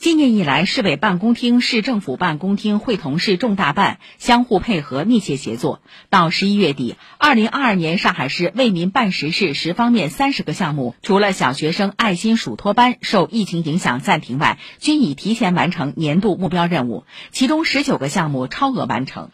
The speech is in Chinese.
今年以来市委办公厅市政府办公厅会同市重大办相互配合密切协作。到十一月底二零二二年上海市为民办实事十方面三十个项目除了小学生爱心暑托班受疫情影响暂停外均已提前完成年度目标任务其中十九个项目超额完成。